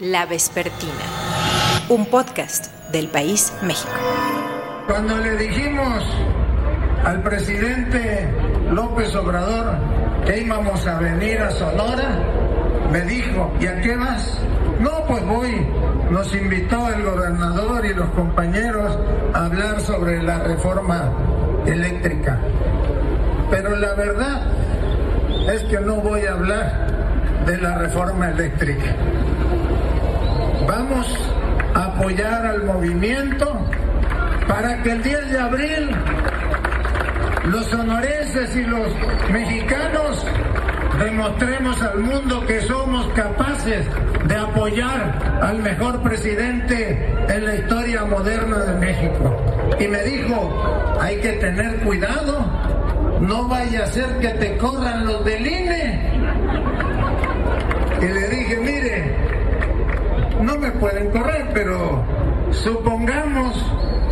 La Vespertina, un podcast del País México. Cuando le dijimos al presidente López Obrador que íbamos a venir a Sonora, me dijo, ¿y a qué vas? No, pues voy. Nos invitó el gobernador y los compañeros a hablar sobre la reforma eléctrica. Pero la verdad es que no voy a hablar de la reforma eléctrica. Vamos a apoyar al movimiento para que el 10 de abril los sonorenses y los mexicanos demostremos al mundo que somos capaces de apoyar al mejor presidente en la historia moderna de México. Y me dijo, hay que tener cuidado, no vaya a ser que te corran los del INE. Y le dije, mire, no me pueden correr, pero supongamos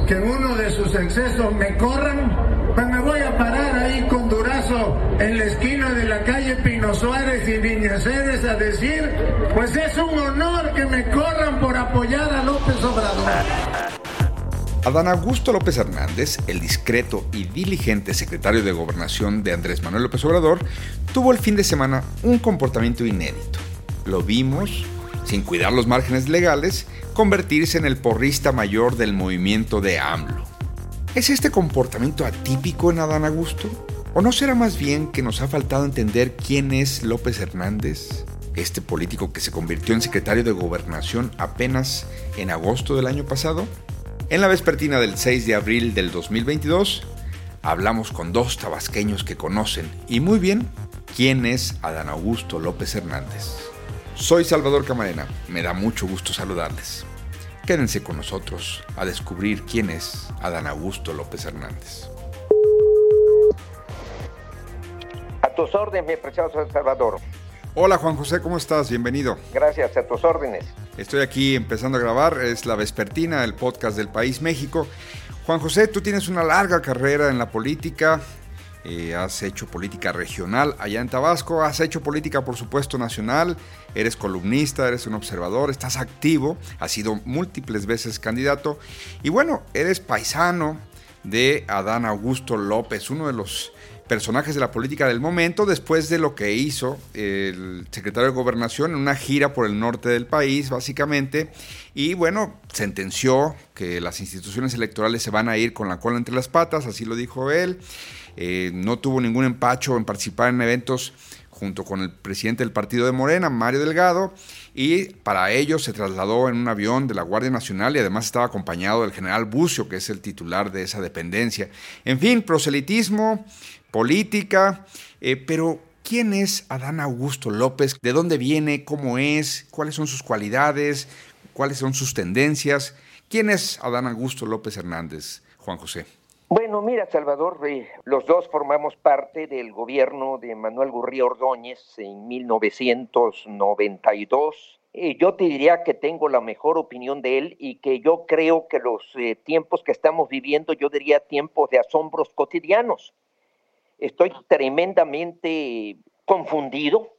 que uno de sus excesos me corran, pues me voy a parar ahí con Durazo en la esquina de la calle Pino Suárez y Viñaceres a decir, pues es un honor que me corran por apoyar a López Obrador. Adán Augusto López Hernández, el discreto y diligente secretario de Gobernación de Andrés Manuel López Obrador, tuvo el fin de semana un comportamiento inédito. Lo vimos, sin cuidar los márgenes legales, convertirse en el porrista mayor del movimiento de AMLO. ¿Es este comportamiento atípico en Adán Augusto? ¿O no será más bien que nos ha faltado entender quién es López Hernández, este político que se convirtió en secretario de gobernación apenas en agosto del año pasado? En la vespertina del 6 de abril del 2022, hablamos con dos tabasqueños que conocen y muy bien quién es Adán Augusto López Hernández. Soy Salvador Camarena, me da mucho gusto saludarles. Quédense con nosotros a descubrir quién es Adán Augusto López Hernández. A tus órdenes, mi precioso Salvador. Hola Juan José, ¿cómo estás? Bienvenido. Gracias, a tus órdenes. Estoy aquí empezando a grabar, es La Vespertina, el podcast del País México. Juan José, tú tienes una larga carrera en la política, eh, has hecho política regional allá en Tabasco, has hecho política por supuesto nacional, eres columnista, eres un observador, estás activo, has sido múltiples veces candidato y bueno, eres paisano de Adán Augusto López, uno de los personajes de la política del momento después de lo que hizo el secretario de Gobernación en una gira por el norte del país, básicamente, y bueno, sentenció que las instituciones electorales se van a ir con la cola entre las patas, así lo dijo él, eh, no tuvo ningún empacho en participar en eventos junto con el presidente del partido de Morena, Mario Delgado, y para ello se trasladó en un avión de la Guardia Nacional y además estaba acompañado del general Bucio, que es el titular de esa dependencia. En fin, proselitismo, política, eh, pero ¿quién es Adán Augusto López? ¿De dónde viene? ¿Cómo es? ¿Cuáles son sus cualidades? ¿Cuáles son sus tendencias? ¿Quién es Adán Augusto López Hernández, Juan José? Bueno, mira, Salvador, eh, los dos formamos parte del gobierno de Manuel Gurría Ordóñez en 1992. Eh, yo te diría que tengo la mejor opinión de él y que yo creo que los eh, tiempos que estamos viviendo, yo diría tiempos de asombros cotidianos. Estoy tremendamente confundido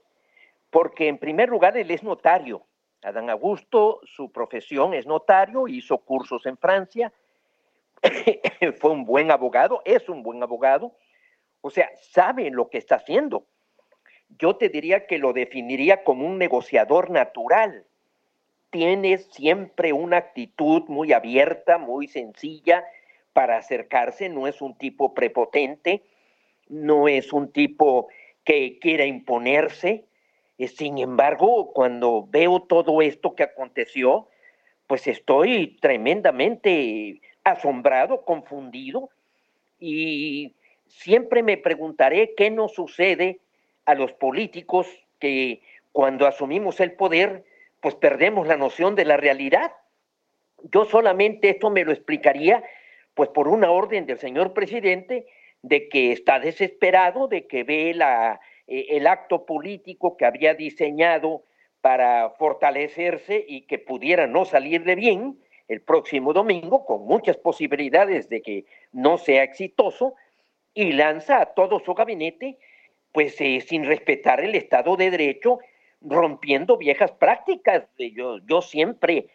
porque en primer lugar él es notario. Adán Augusto, su profesión es notario, hizo cursos en Francia, fue un buen abogado, es un buen abogado, o sea, sabe lo que está haciendo. Yo te diría que lo definiría como un negociador natural. Tiene siempre una actitud muy abierta, muy sencilla para acercarse, no es un tipo prepotente, no es un tipo que quiera imponerse. Eh, sin embargo, cuando veo todo esto que aconteció, pues estoy tremendamente asombrado, confundido, y siempre me preguntaré qué nos sucede a los políticos que cuando asumimos el poder, pues perdemos la noción de la realidad. Yo solamente esto me lo explicaría, pues por una orden del señor presidente, de que está desesperado, de que ve la, eh, el acto político que había diseñado para fortalecerse y que pudiera no salirle bien, el próximo domingo, con muchas posibilidades de que no sea exitoso, y lanza a todo su gabinete, pues eh, sin respetar el Estado de Derecho, rompiendo viejas prácticas. Yo, yo siempre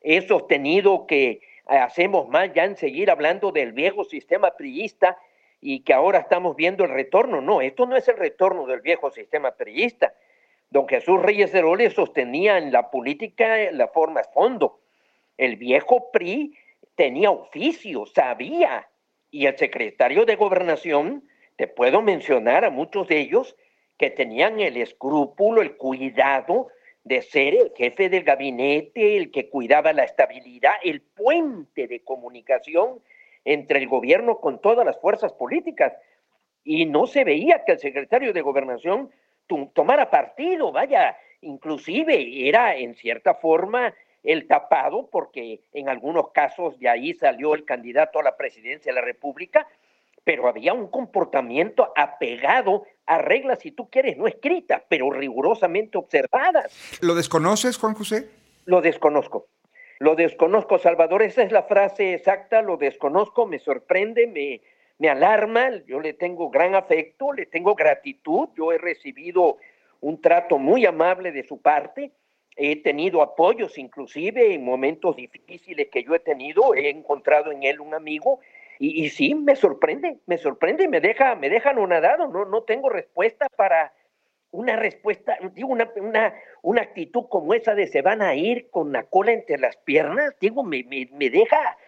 he sostenido que hacemos mal ya en seguir hablando del viejo sistema priista y que ahora estamos viendo el retorno. No, esto no es el retorno del viejo sistema priista. Don Jesús Reyes Heroles sostenía en la política la forma de fondo. El viejo PRI tenía oficio, sabía, y el secretario de gobernación, te puedo mencionar a muchos de ellos, que tenían el escrúpulo, el cuidado de ser el jefe del gabinete, el que cuidaba la estabilidad, el puente de comunicación entre el gobierno con todas las fuerzas políticas. Y no se veía que el secretario de gobernación tomara partido, vaya, inclusive era en cierta forma el tapado, porque en algunos casos de ahí salió el candidato a la presidencia de la República, pero había un comportamiento apegado a reglas, si tú quieres, no escritas, pero rigurosamente observadas. ¿Lo desconoces, Juan José? Lo desconozco. Lo desconozco, Salvador, esa es la frase exacta, lo desconozco, me sorprende, me, me alarma, yo le tengo gran afecto, le tengo gratitud, yo he recibido un trato muy amable de su parte, he tenido apoyos inclusive en momentos difíciles que yo he tenido, he encontrado en él un amigo y, sí, me sorprende, me sorprende y me deja, me deja anonadado, no, no tengo respuesta para una respuesta, digo, una, una, una actitud como esa de se van a ir con la cola entre las piernas, digo, me, me, me deja,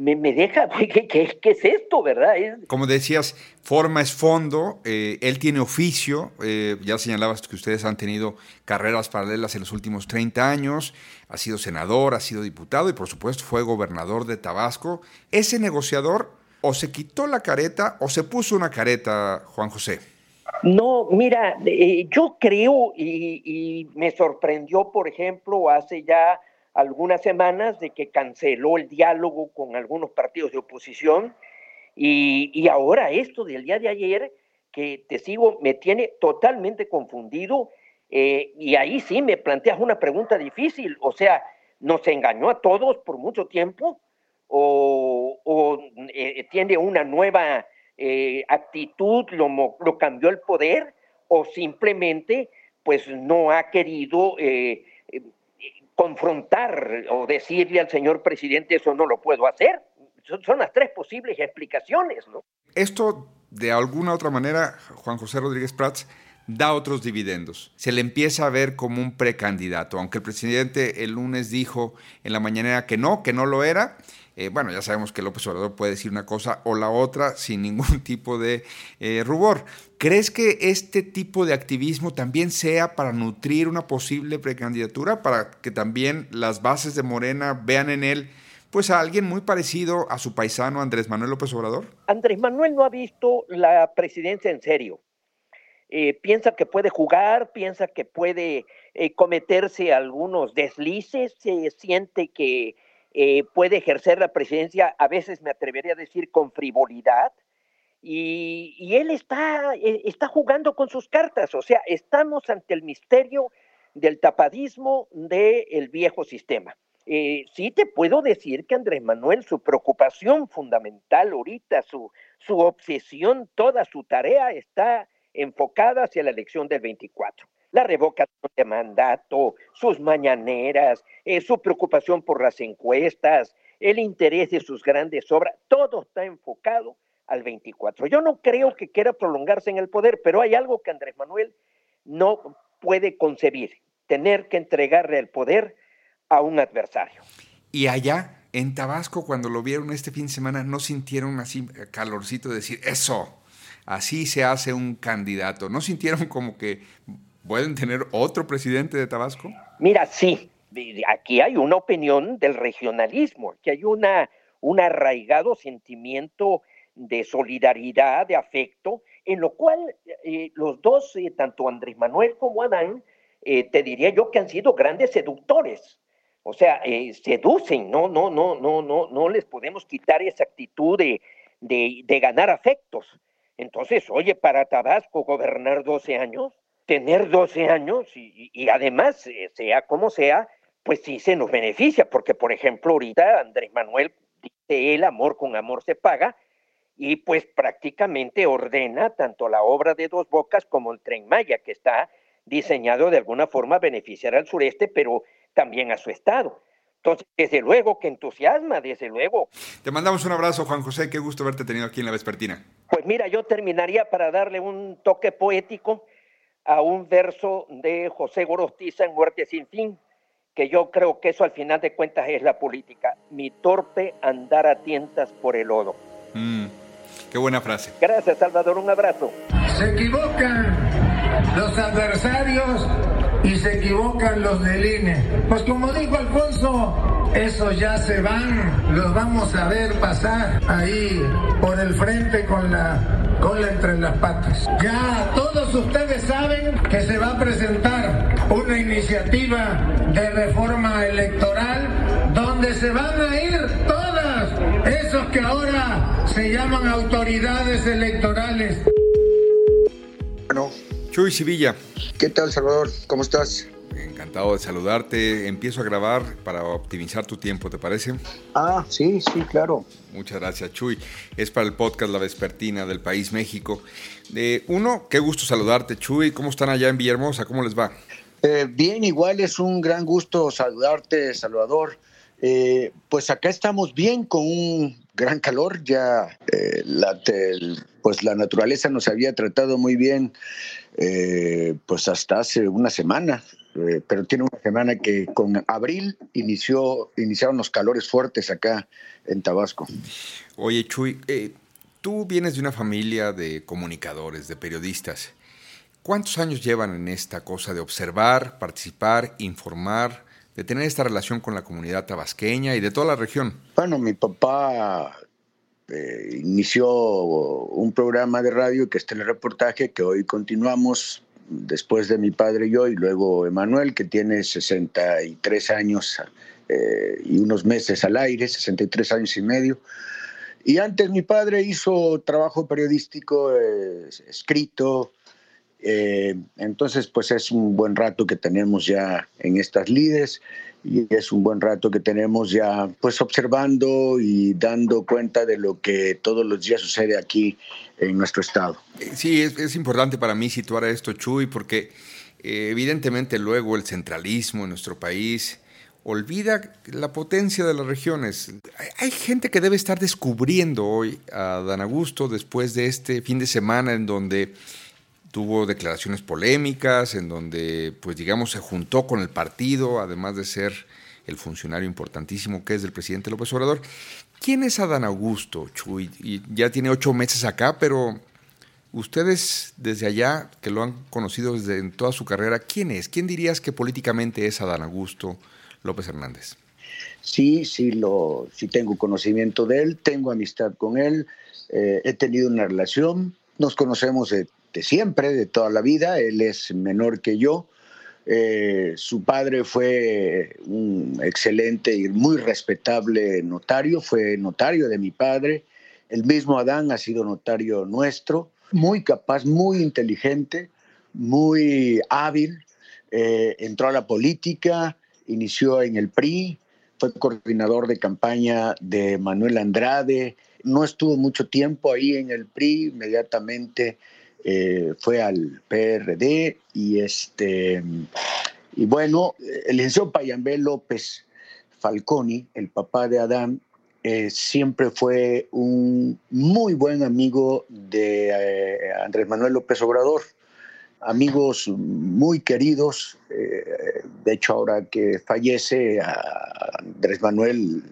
me, me, deja, ¿qué, qué, qué es esto, verdad? Como decías, forma es fondo, eh, él tiene oficio, eh, ya señalabas que ustedes han tenido carreras paralelas en los últimos 30 años, ha sido senador, ha sido diputado y por supuesto fue gobernador de Tabasco. Ese negociador o se quitó la careta o se puso una careta, Juan José. No, mira, eh, yo creo y, y me sorprendió, por ejemplo, hace ya algunas semanas de que canceló el diálogo con algunos partidos de oposición. Y, ahora esto del día de ayer, que te sigo, me tiene totalmente confundido eh, y ahí sí me planteas una pregunta difícil, o sea, ¿nos engañó a todos por mucho tiempo o, eh, tiene una nueva eh, actitud, lo, lo, cambió el poder o simplemente pues no ha querido confrontar o decirle al señor presidente eso no lo puedo hacer. Son, las tres posibles explicaciones, ¿no? Esto, de alguna otra manera, Juan José Rodríguez Prats, da otros dividendos. Se le empieza a ver como un precandidato, aunque el presidente el lunes dijo en la mañanera que no, que no lo era. Eh, bueno, ya sabemos que López Obrador puede decir una cosa o la otra sin ningún tipo de eh, rubor. ¿Crees que este tipo de activismo también sea para nutrir una posible precandidatura, para que también las bases de Morena vean en él pues a alguien muy parecido a su paisano Andrés Manuel López Obrador? Andrés Manuel no ha visto la presidencia en serio. Eh, piensa que puede jugar, piensa que puede cometerse algunos deslices, se siente que eh, puede ejercer la presidencia, a veces me atrevería a decir con frivolidad, y, él está, eh, está jugando con sus cartas, o sea, estamos ante el misterio del tapadismo del viejo sistema. Eh, sí te puedo decir que Andrés Manuel, su preocupación fundamental ahorita, su, su obsesión, toda su tarea está enfocada hacia la elección del 24. La revocación de mandato, sus mañaneras, eh, su preocupación por las encuestas, el interés de sus grandes obras, todo está enfocado al 24. Yo no creo que quiera prolongarse en el poder, pero hay algo que Andrés Manuel no puede concebir, tener que entregarle el poder a un adversario. Y allá, en Tabasco, cuando lo vieron este fin de semana, ¿no sintieron así calorcito de decir, eso, así se hace un candidato? ¿No sintieron como que pueden tener otro presidente de Tabasco? Mira, sí, aquí hay una opinión del regionalismo, aquí hay una, un arraigado sentimiento de solidaridad, de afecto, en lo cual eh, los dos, eh, tanto Andrés Manuel como Adán, eh, te diría yo que han sido grandes seductores. O sea, seducen, no, no, no, no, no, no les podemos quitar esa actitud de, de, ganar afectos. Entonces, oye, para Tabasco gobernar 12 años, tener 12 años y, y además, sea como sea, pues sí se nos beneficia, porque por ejemplo, ahorita Andrés Manuel dice, el amor con amor se paga, y pues prácticamente ordena tanto la obra de Dos Bocas como el Tren Maya, que está diseñado de alguna forma a beneficiar al sureste, pero también a su estado. Entonces, desde luego que entusiasma, desde luego. Te mandamos un abrazo, Juan José. Qué gusto verte tenido aquí en la Vespertina. Pues mira, yo terminaría para darle un toque poético a un verso de José Gorostiza en Muerte sin fin, que yo creo que eso al final de cuentas es la política. Mi torpe andar a tientas por el lodo. Mm, qué buena frase. Gracias, Salvador. Un abrazo. Se equivocan los adversarios y se equivocan los del INE. Pues como dijo Alfonso, esos ya se van, los vamos a ver pasar ahí por el frente con la cola entre las patas. Ya todos ustedes saben que se va a presentar una iniciativa de reforma electoral donde se van a ir todas esos que ahora se llaman autoridades electorales. Bueno, Chuy Sevilla. ¿Qué tal, Salvador? ¿Cómo estás? Encantado de saludarte. Empiezo a grabar para optimizar tu tiempo, ¿te parece? Ah, sí, sí, claro. Muchas gracias, Chuy. Es para el podcast La Vespertina del País México. Eh, uno, qué gusto saludarte, Chuy. ¿Cómo están allá en Villahermosa? ¿Cómo les va? Eh, bien, igual es un gran gusto saludarte, Salvador. Eh, pues acá estamos bien con un gran calor. Ya eh, la, pues la naturaleza nos había tratado muy bien eh, pues hasta hace una semana. Eh, pero tiene una semana que con abril inició, iniciaron los calores fuertes acá en Tabasco. Oye, Chuy, eh, tú vienes de una familia de comunicadores, de periodistas. ¿Cuántos años llevan en esta cosa de observar, participar, informar, de tener esta relación con la comunidad tabasqueña y de toda la región? Bueno, mi papá eh, inició un programa de radio que está en el reportaje que hoy continuamos después de mi padre y yo, y luego Emanuel, que tiene 63 años eh, y unos meses al aire, 63 años y medio. Y antes mi padre hizo trabajo periodístico eh, escrito, eh, entonces pues es un buen rato que tenemos ya en estas lides y es un buen rato que tenemos ya pues observando y dando cuenta de lo que todos los días sucede aquí en nuestro estado. Sí, es, es importante para mí situar a esto, Chuy, porque eh, evidentemente luego el centralismo en nuestro país olvida la potencia de las regiones. Hay, hay, gente que debe estar descubriendo hoy a Dan Augusto después de este fin de semana en donde tuvo declaraciones polémicas, en donde, pues digamos, se juntó con el partido, además de ser el funcionario importantísimo que es del presidente López Obrador. ¿Quién es Adán Augusto, Chuy? Y ya tiene ocho meses acá, pero ustedes desde allá, que lo han conocido desde en toda su carrera, ¿quién es? ¿Quién dirías que políticamente es Adán Augusto López Hernández? Sí, sí, lo, sí tengo conocimiento de él, tengo amistad con él, eh, he tenido una relación, nos conocemos de de siempre, de toda la vida. Él es menor que yo. Eh, su padre fue un excelente y muy respetable notario, fue notario de mi padre. El mismo Adán ha sido notario nuestro, muy capaz, muy inteligente, muy hábil. Eh, entró a la política, inició en el PRI, fue coordinador de campaña de Manuel Andrade. No estuvo mucho tiempo ahí en el PRI, inmediatamente eh, fue al PRD y este y bueno, el licenciado Payambé López Falconi, el papá de Adán, eh, siempre fue un muy buen amigo de eh, Andrés Manuel López Obrador, amigos muy queridos. De hecho, ahora que fallece, Andrés Manuel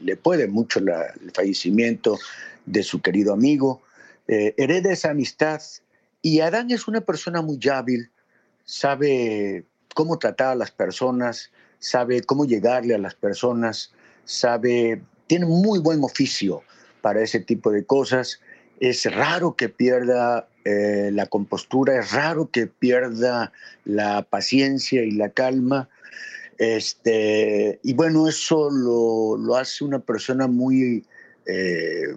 le puede mucho el fallecimiento de su querido amigo. hereda esa amistad y Adán es una persona muy hábil, sabe cómo tratar a las personas, sabe cómo llegarle a las personas, sabe, tiene muy buen oficio para ese tipo de cosas. Es raro que pierda eh, la compostura, es raro que pierda la paciencia y la calma. Este, y bueno, eso lo, lo hace una persona muy, eh,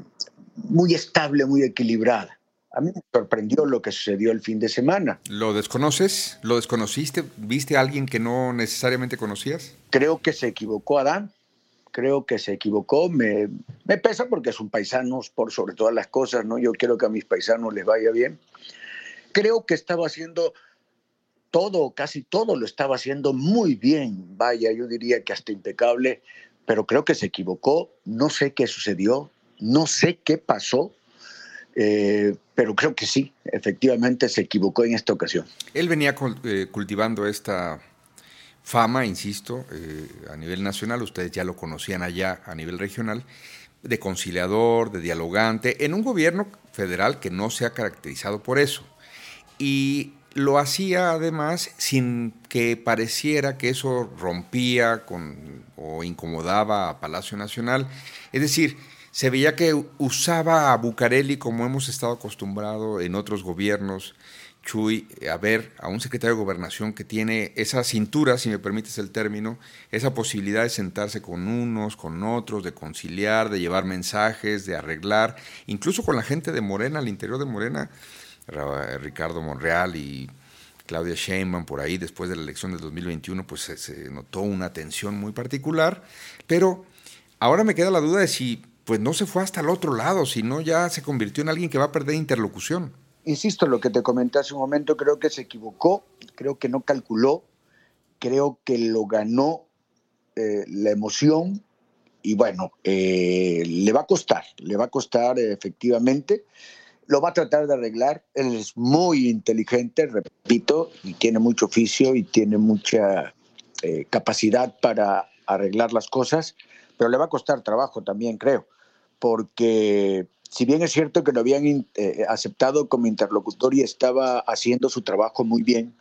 muy estable, muy equilibrada. A mí me sorprendió lo que sucedió el fin de semana. ¿Lo desconoces? ¿Lo desconociste? ¿Viste a alguien que no necesariamente conocías? Creo que se equivocó Adán. Creo que se equivocó. Me, me pesa porque es un paisano por sobre todas las cosas, ¿no? Yo quiero que a mis paisanos les vaya bien. Creo que estaba haciendo todo, casi todo lo estaba haciendo muy bien, vaya, yo diría que hasta impecable, pero creo que se equivocó, no sé qué sucedió, no sé qué pasó, eh, pero creo que sí, efectivamente se equivocó en esta ocasión. Él venía eh, cultivando esta fama, insisto, eh, a nivel nacional, ustedes ya lo conocían allá a nivel regional, de conciliador, de dialogante, en un gobierno federal que no se ha caracterizado por eso. Y lo hacía además sin que pareciera que eso rompía con, o incomodaba a Palacio Nacional. Es decir, se veía que usaba a Bucareli como hemos estado acostumbrados en otros gobiernos, Chuy, a ver a un secretario de gobernación que tiene esa cintura, si me permites el término, esa posibilidad de sentarse con unos, con otros, de conciliar, de llevar mensajes, de arreglar, incluso con la gente de Morena, al interior de Morena, Ricardo Monreal y Claudia Sheinbaum por ahí después de la elección del 2021, pues se, notó una tensión muy particular, pero ahora me queda la duda de si pues no se fue hasta el otro lado, si no ya se convirtió en alguien que va a perder interlocución. Insisto, lo que te comenté hace un momento, creo que se equivocó, creo que no calculó, creo que lo ganó eh, la emoción y bueno, eh, le va a costar, le va a costar efectivamente lo va a tratar de arreglar. Él es muy inteligente, repito, y tiene mucho oficio y tiene mucha eh, capacidad para arreglar las cosas, pero le va a costar trabajo también, creo, porque si bien es cierto que lo habían eh, aceptado como interlocutor y estaba haciendo su trabajo muy bien,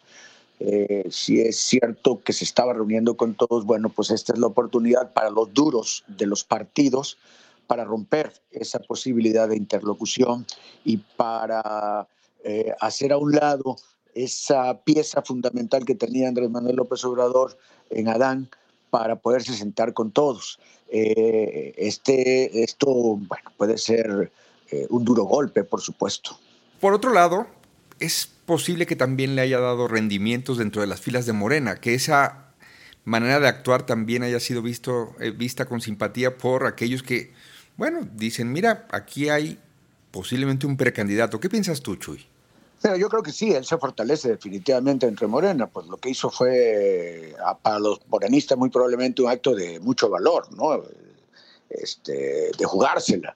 eh, si es cierto que se estaba reuniendo con todos, bueno, pues esta es la oportunidad para los duros de los partidos para romper esa posibilidad de interlocución y para eh, hacer a un lado esa pieza fundamental que tenía Andrés Manuel López Obrador en Adán para poderse sentar con todos. Eh, este, esto bueno, puede ser eh, un duro golpe, por supuesto. Por otro lado, es posible que también le haya dado rendimientos dentro de las filas de Morena, que esa manera de actuar también haya sido visto, vista con simpatía por aquellos que bueno, dicen, mira, aquí hay posiblemente un precandidato. ¿Qué piensas tú, Chuy? Yo creo que sí, él se fortalece definitivamente entre Morena, pues lo que hizo fue para los morenistas muy probablemente un acto de mucho valor, ¿no? Este, de jugársela.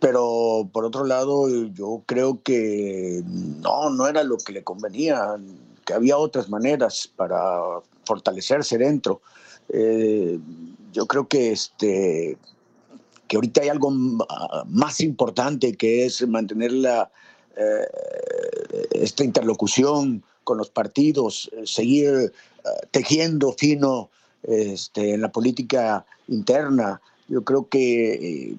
Pero por otro lado, yo creo que no, no era lo que le convenía, que había otras maneras para fortalecerse dentro. Eh, yo creo que este, que ahorita hay algo más importante que es mantener la, eh, esta interlocución con los partidos, seguir eh, tejiendo fino este, en la política interna. Yo creo que eh,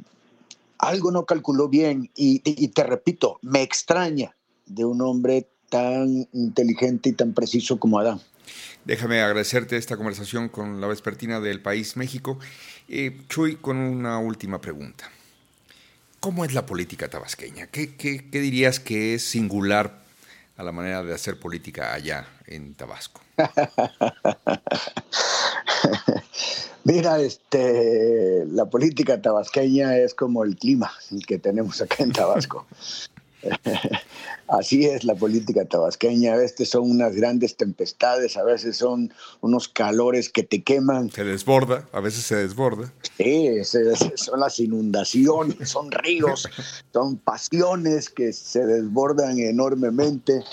algo no calculó bien y, y te repito, me extraña de un hombre tan inteligente y tan preciso como Adán. Déjame agradecerte esta conversación con la vespertina del país México. Eh, Chuy, con una última pregunta. ¿Cómo es la política tabasqueña? ¿Qué, qué, qué dirías que es singular a la manera de hacer política allá en Tabasco? Mira, este, la política tabasqueña es como el clima que tenemos acá en Tabasco. Así es la política tabasqueña. A veces son unas grandes tempestades, a veces son unos calores que te queman. Se desborda, a veces se desborda. Sí, son las inundaciones, son ríos, son pasiones que se desbordan enormemente.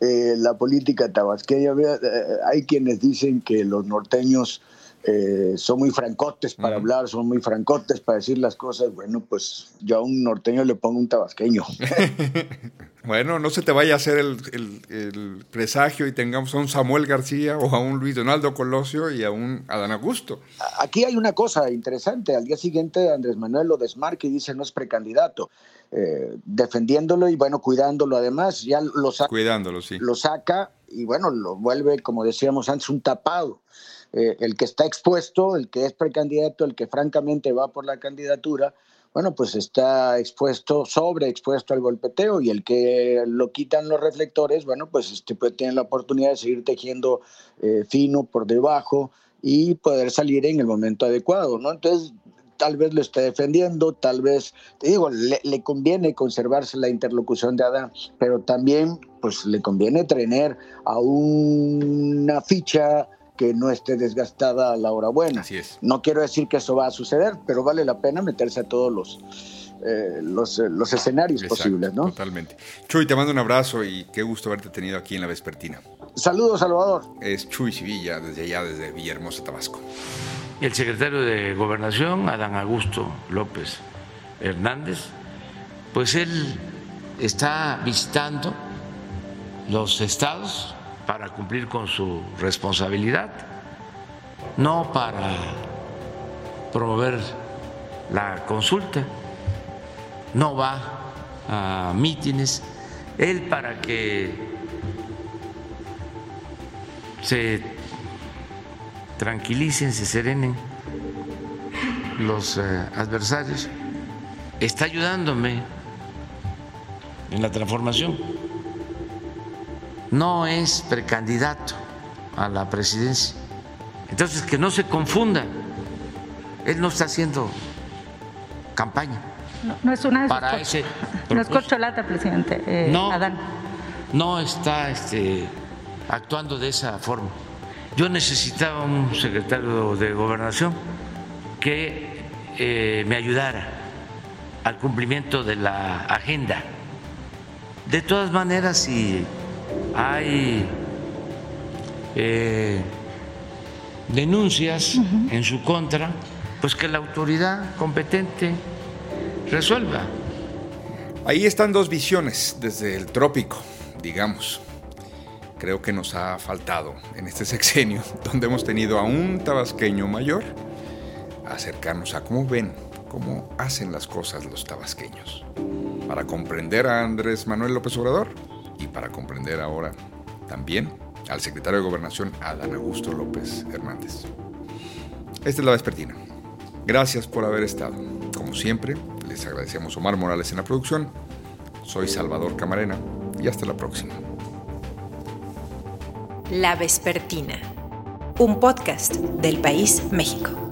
Eh, la política tabasqueña, eh, hay quienes dicen que los norteños eh, son muy francotes para hablar, son muy francotes para decir las cosas. Bueno, pues yo a un norteño le pongo un tabasqueño. bueno, no se te vaya a hacer el, presagio y tengamos a un Samuel García o a un Luis Donaldo Colosio y a un Adán Augusto. Aquí hay una cosa interesante. Al día siguiente Andrés Manuel lo desmarca y dice no es precandidato. Eh, defendiéndolo y bueno, cuidándolo además, ya lo saca. Cuidándolo, sí. Lo saca y bueno, lo vuelve, como decíamos antes, un tapado. Eh, el que está expuesto, el que es precandidato, el que francamente va por la candidatura, bueno, pues está expuesto, sobreexpuesto al golpeteo y el que lo quitan los reflectores, bueno, pues este, puede tener la oportunidad de seguir tejiendo eh, fino por debajo y poder salir en el momento adecuado, ¿no? Entonces, tal vez lo esté defendiendo, tal vez, te digo, le, le conviene conservarse la interlocución de Adán, pero también pues le conviene tener a una ficha que no esté desgastada a la hora buena. Así es. No quiero decir que eso va a suceder, pero vale la pena meterse a todos los, eh, los, eh, los, escenarios Exacto, posibles, ¿no? Totalmente. Chuy, te mando un abrazo y qué gusto haberte tenido aquí en la Vespertina. Saludos, Salvador. Es Chuy Sevilla, desde allá, desde Villahermosa, Tabasco. El secretario de Gobernación, Adán Augusto López Hernández, pues él está visitando los estados para cumplir con su responsabilidad, no para promover la consulta, no va a mítines, él para que se tranquilicen, se serenen los eh, adversarios, está ayudándome en la transformación no es precandidato a la presidencia. Entonces, que no se confunda. Él no está haciendo campaña. No, no es una para ese No es corcholata, presidente eh, no, Adán. no está este, actuando de esa forma. Yo necesitaba un secretario de gobernación que eh, me ayudara al cumplimiento de la agenda. De todas maneras, si hay eh, denuncias en su contra, pues que la autoridad competente resuelva. Ahí están dos visiones desde el trópico, digamos. Creo que nos ha faltado en este sexenio, donde hemos tenido a un tabasqueño mayor, acercarnos a cómo ven, cómo hacen las cosas los tabasqueños, para comprender a Andrés Manuel López Obrador y para comprender ahora también al secretario de Gobernación, Adán Augusto López Hernández. Esta es la vespertina. Gracias por haber estado. Como siempre, les agradecemos Omar Morales en la producción. Soy Salvador Camarena y hasta la próxima. La Vespertina, un podcast del País México.